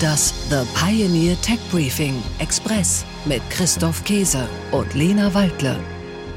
Das The Pioneer Tech Briefing Express mit Christoph Käse und Lena Waldle.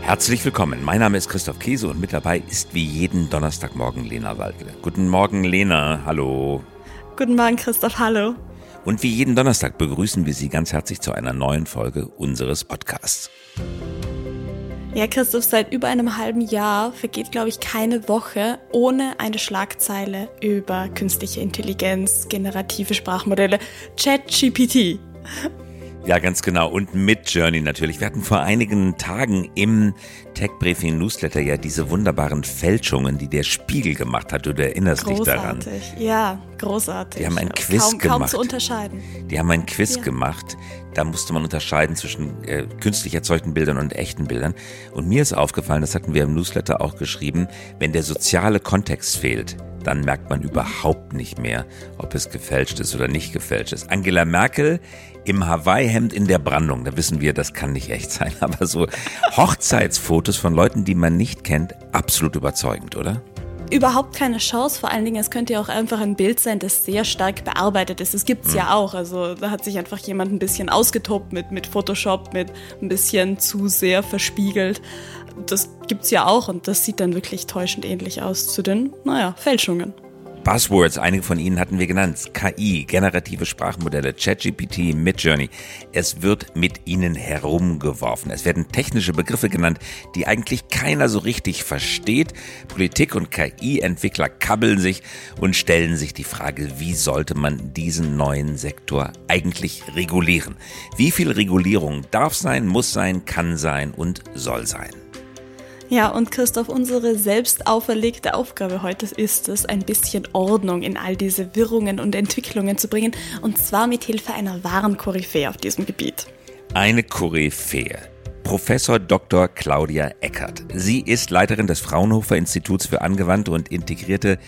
Herzlich willkommen. Mein Name ist Christoph Käse und mit dabei ist wie jeden Donnerstagmorgen Lena Waldle. Guten Morgen, Lena. Hallo. Guten Morgen, Christoph. Hallo. Und wie jeden Donnerstag begrüßen wir Sie ganz herzlich zu einer neuen Folge unseres Podcasts. Ja, Christoph, seit über einem halben Jahr vergeht, glaube ich, keine Woche ohne eine Schlagzeile über künstliche Intelligenz, generative Sprachmodelle, ChatGPT. Ja, ganz genau. Und mit Journey natürlich. Wir hatten vor einigen Tagen im Tech Briefing Newsletter ja diese wunderbaren Fälschungen, die der Spiegel gemacht hat. Du erinnerst großartig. dich daran. Ja, großartig. Die haben ein Quiz kaum, gemacht. Kaum zu unterscheiden. Die haben ein Quiz Ja. gemacht. Da musste man unterscheiden zwischen äh, künstlich erzeugten Bildern und echten Bildern. Und mir ist aufgefallen, das hatten wir im Newsletter auch geschrieben, wenn der soziale Kontext fehlt, dann merkt man überhaupt nicht mehr, ob es gefälscht ist oder nicht gefälscht ist. Angela Merkel im Hawaii-Hemd in der Brandung, da wissen wir, das kann nicht echt sein. Aber so Hochzeitsfotos von Leuten, die man nicht kennt, absolut überzeugend, oder? Überhaupt keine Chance, vor allen Dingen, es könnte ja auch einfach ein Bild sein, das sehr stark bearbeitet ist. Das gibt's ja auch. Also da hat sich einfach jemand ein bisschen ausgetobt mit, mit Photoshop, mit ein bisschen zu sehr verspiegelt. Das gibt's ja auch und das sieht dann wirklich täuschend ähnlich aus zu den, naja, Fälschungen. Buzzwords, einige von ihnen hatten wir genannt. KI, generative Sprachmodelle, ChatGPT, Midjourney. Es wird mit ihnen herumgeworfen. Es werden technische Begriffe genannt, die eigentlich keiner so richtig versteht. Politik und KI-Entwickler kabbeln sich und stellen sich die Frage, wie sollte man diesen neuen Sektor eigentlich regulieren? Wie viel Regulierung darf sein, muss sein, kann sein und soll sein? Ja, und Christoph, unsere selbst auferlegte Aufgabe heute ist es, ein bisschen Ordnung in all diese Wirrungen und Entwicklungen zu bringen, und zwar mit Hilfe einer wahren Koryphäe auf diesem Gebiet. Eine Koryphäe. Professor Dr. Claudia Eckert. Sie ist Leiterin des Fraunhofer Instituts für angewandte und integrierte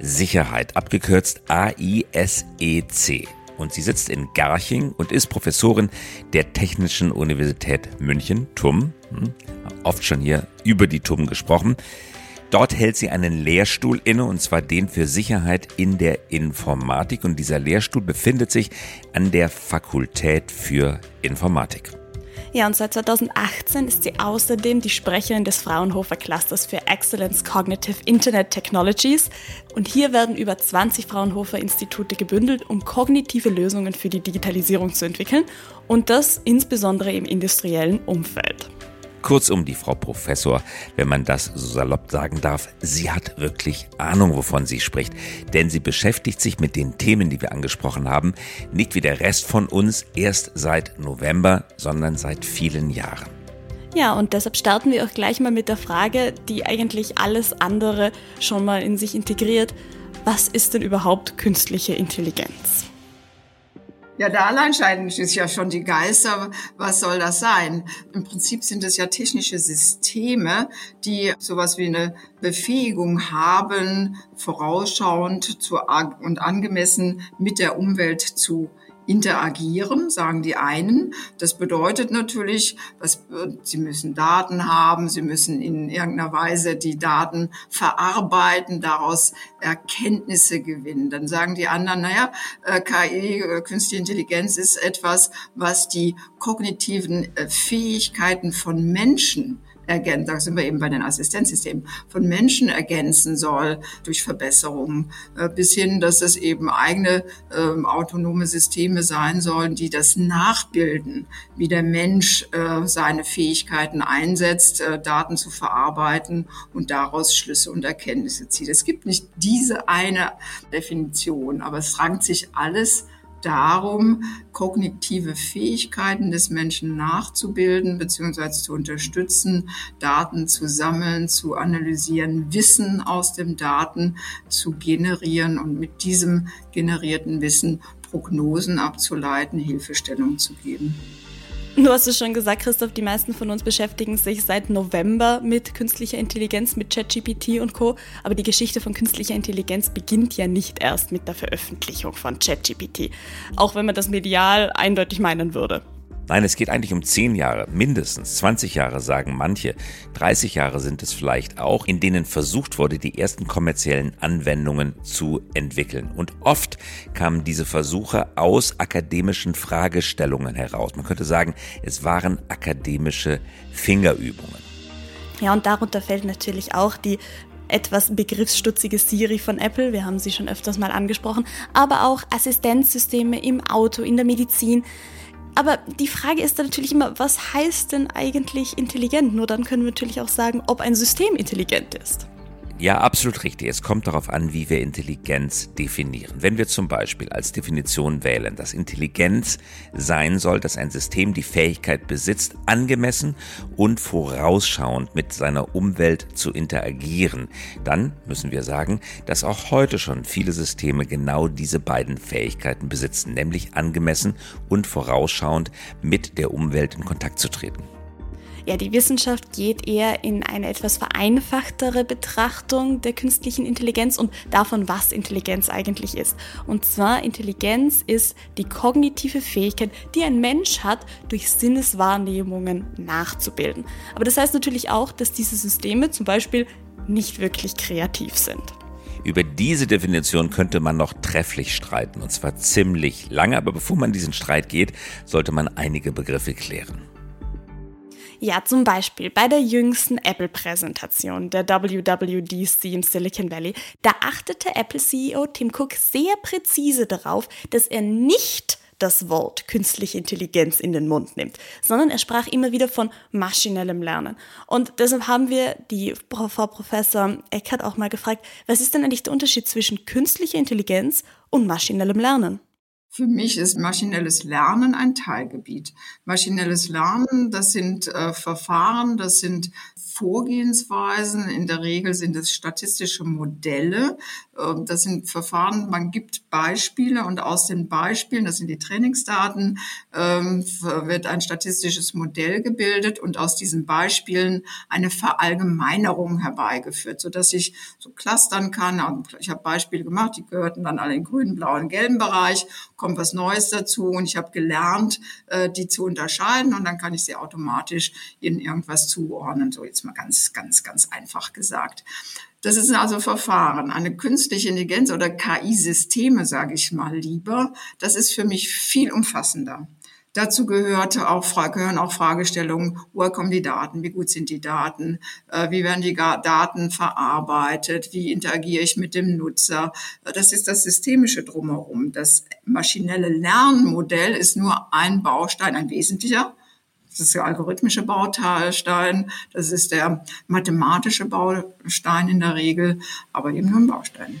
Sicherheit, abgekürzt AISEC. Und sie sitzt in Garching und ist Professorin der Technischen Universität München, TUM. Hm, Oft schon hier über die TUM gesprochen. Dort hält sie einen Lehrstuhl inne, und zwar den für Sicherheit in der Informatik. Und dieser Lehrstuhl befindet sich an der Fakultät für Informatik. Ja, und seit 2018 ist sie außerdem die Sprecherin des Fraunhofer Clusters für Excellence Cognitive Internet Technologies. Und hier werden über 20 Fraunhofer Institute gebündelt, um kognitive Lösungen für die Digitalisierung zu entwickeln. Und das insbesondere im industriellen Umfeld. Kurzum, die Frau Professor, wenn man das so salopp sagen darf, sie hat wirklich Ahnung, wovon sie spricht. Denn sie beschäftigt sich mit den Themen, die wir angesprochen haben, nicht wie der Rest von uns erst seit November, sondern seit vielen Jahren. Ja, und deshalb starten wir auch gleich mal mit der Frage, die eigentlich alles andere schon mal in sich integriert. Was ist denn überhaupt künstliche Intelligenz? Ja, da allein scheiden sich ja schon die Geister. Was soll das sein? Im Prinzip sind es ja technische Systeme, die sowas wie eine Befähigung haben, vorausschauend zu, und angemessen mit der Umwelt zu interagieren, sagen die einen. Das bedeutet natürlich, dass sie müssen Daten haben, sie müssen in irgendeiner Weise die Daten verarbeiten, daraus Erkenntnisse gewinnen. Dann sagen die anderen, naja, KI, künstliche Intelligenz ist etwas, was die kognitiven Fähigkeiten von Menschen ergänzen, da sind wir eben bei den Assistenzsystemen, von Menschen ergänzen soll durch Verbesserungen, äh, bis hin, dass es eben eigene äh, autonome Systeme sein sollen, die das nachbilden, wie der Mensch äh, seine Fähigkeiten einsetzt, äh, Daten zu verarbeiten und daraus Schlüsse und Erkenntnisse zieht. Es gibt nicht diese eine Definition, aber es rankt sich alles darum, kognitive Fähigkeiten des Menschen nachzubilden bzw. zu unterstützen, Daten zu sammeln, zu analysieren, Wissen aus den Daten zu generieren und mit diesem generierten Wissen Prognosen abzuleiten, Hilfestellung zu geben. Du hast es schon gesagt, Christoph, die meisten von uns beschäftigen sich seit November mit künstlicher Intelligenz, mit ChatGPT und Co. Aber die Geschichte von künstlicher Intelligenz beginnt ja nicht erst mit der Veröffentlichung von ChatGPT, auch wenn man das medial eindeutig meinen würde. Nein, es geht eigentlich um 10 Jahre, mindestens 20 Jahre sagen manche. 30 Jahre sind es vielleicht auch, in denen versucht wurde, die ersten kommerziellen Anwendungen zu entwickeln. Und oft kamen diese Versuche aus akademischen Fragestellungen heraus. Man könnte sagen, es waren akademische Fingerübungen. Ja, und darunter fällt natürlich auch die etwas begriffsstutzige Siri von Apple, wir haben sie schon öfters mal angesprochen, aber auch Assistenzsysteme im Auto, in der Medizin. Aber die Frage ist dann natürlich immer, was heißt denn eigentlich intelligent? Nur dann können wir natürlich auch sagen, ob ein System intelligent ist. Ja, absolut richtig. Es kommt darauf an, wie wir Intelligenz definieren. Wenn wir zum Beispiel als Definition wählen, dass Intelligenz sein soll, dass ein System die Fähigkeit besitzt, angemessen und vorausschauend mit seiner Umwelt zu interagieren, dann müssen wir sagen, dass auch heute schon viele Systeme genau diese beiden Fähigkeiten besitzen, nämlich angemessen und vorausschauend mit der Umwelt in Kontakt zu treten. Ja, die Wissenschaft geht eher in eine etwas vereinfachtere Betrachtung der künstlichen Intelligenz und davon, was Intelligenz eigentlich ist. Und zwar Intelligenz ist die kognitive Fähigkeit, die ein Mensch hat, durch Sinneswahrnehmungen nachzubilden. Aber das heißt natürlich auch, dass diese Systeme zum Beispiel nicht wirklich kreativ sind. Über diese Definition könnte man noch trefflich streiten, und zwar ziemlich lange, aber bevor man diesen Streit geht, sollte man einige Begriffe klären. Ja, zum Beispiel bei der jüngsten Apple-Präsentation der WWDC im Silicon Valley, da achtete Apple-CEO Tim Cook sehr präzise darauf, dass er nicht das Wort künstliche Intelligenz in den Mund nimmt, sondern er sprach immer wieder von maschinellem Lernen. Und deshalb haben wir die Frau Professor Eckert auch mal gefragt, was ist denn eigentlich der Unterschied zwischen künstlicher Intelligenz und maschinellem Lernen? Für mich ist maschinelles Lernen ein Teilgebiet. Maschinelles Lernen, das sind äh, Verfahren, das sind Vorgehensweisen. In der Regel sind es statistische Modelle. Ähm, das sind Verfahren, man gibt Beispiele und aus den Beispielen, das sind die Trainingsdaten, ähm, wird ein statistisches Modell gebildet und aus diesen Beispielen eine Verallgemeinerung herbeigeführt, sodass ich so clustern kann. Ich habe Beispiele gemacht, die gehörten dann alle in grünen, blauen, gelben Bereich, kommt was Neues dazu und ich habe gelernt, äh, die zu unterscheiden und dann kann ich sie automatisch in irgendwas zuordnen. So jetzt mal ganz, ganz, ganz einfach gesagt. Das ist also Verfahren. Eine künstliche Intelligenz oder KI-Systeme, sage ich mal lieber, das ist für mich viel umfassender. Dazu gehörte auch, gehören auch Fragestellungen, woher kommen die Daten, wie gut sind die Daten, äh, wie werden die Daten verarbeitet, wie interagiere ich mit dem Nutzer. Das ist das Systemische drumherum. Das maschinelle Lernmodell ist nur ein Baustein, ein wesentlicher das ist der algorithmische Baustein, das ist der mathematische Baustein in der Regel, aber eben nur ein Baustein.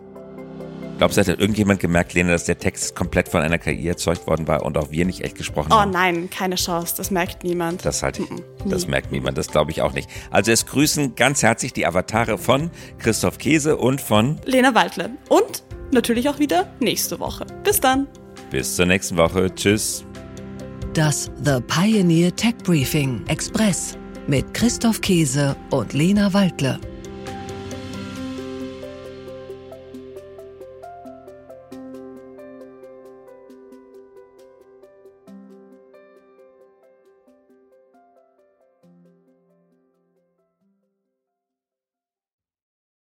Glaubst du, hat irgendjemand gemerkt, Lena, dass der Text komplett von einer KI erzeugt worden war und auch wir nicht echt gesprochen oh, haben? Oh nein, keine Chance. Das merkt niemand. Das halt, das merkt niemand. Das glaube ich auch nicht. Also es grüßen ganz herzlich die Avatare von Christoph Käse und von Lena Waldle. Und natürlich auch wieder nächste Woche. Bis dann. Bis zur nächsten Woche. Tschüss. Das The Pioneer Tech Briefing Express mit Christoph Käse und Lena Waldle.